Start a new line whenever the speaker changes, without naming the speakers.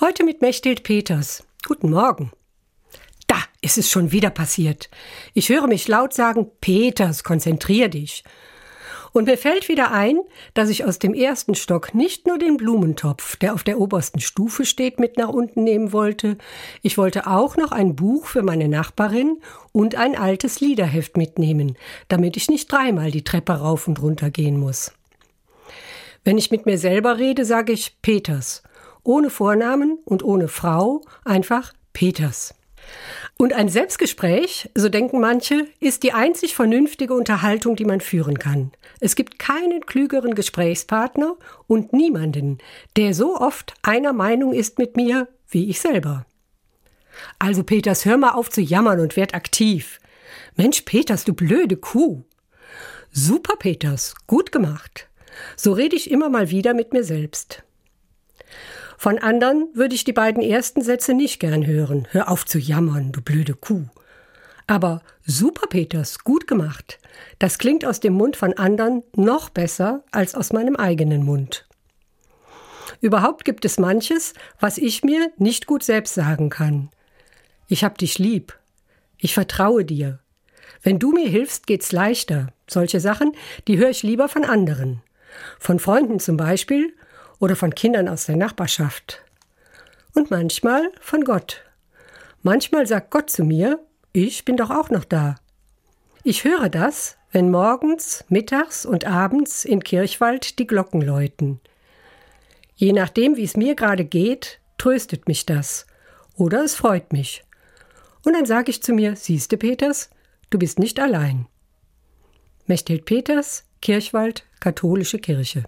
Heute mit Mechthild Peters. Guten Morgen. Da ist es schon wieder passiert. Ich höre mich laut sagen, Peters, konzentrier dich. Und mir fällt wieder ein, dass ich aus dem ersten Stock nicht nur den Blumentopf, der auf der obersten Stufe steht, mit nach unten nehmen wollte, ich wollte auch noch ein Buch für meine Nachbarin und ein altes Liederheft mitnehmen, damit ich nicht dreimal die Treppe rauf und runter gehen muss. Wenn ich mit mir selber rede, sage ich Peters ohne Vornamen und ohne Frau, einfach Peters. Und ein Selbstgespräch, so denken manche, ist die einzig vernünftige Unterhaltung, die man führen kann. Es gibt keinen klügeren Gesprächspartner und niemanden, der so oft einer Meinung ist mit mir wie ich selber. Also Peters, hör mal auf zu jammern und werd aktiv. Mensch, Peters, du blöde Kuh. Super, Peters, gut gemacht. So rede ich immer mal wieder mit mir selbst. Von anderen würde ich die beiden ersten Sätze nicht gern hören. Hör auf zu jammern, du blöde Kuh. Aber super, Peters, gut gemacht. Das klingt aus dem Mund von anderen noch besser als aus meinem eigenen Mund. Überhaupt gibt es manches, was ich mir nicht gut selbst sagen kann. Ich hab dich lieb. Ich vertraue dir. Wenn du mir hilfst, geht's leichter. Solche Sachen, die höre ich lieber von anderen. Von Freunden zum Beispiel oder von Kindern aus der Nachbarschaft. Und manchmal von Gott. Manchmal sagt Gott zu mir, ich bin doch auch noch da. Ich höre das, wenn morgens, mittags und abends in Kirchwald die Glocken läuten. Je nachdem, wie es mir gerade geht, tröstet mich das. Oder es freut mich. Und dann sage ich zu mir, siehste Peters, du bist nicht allein. Mechthild Peters, Kirchwald, Katholische Kirche.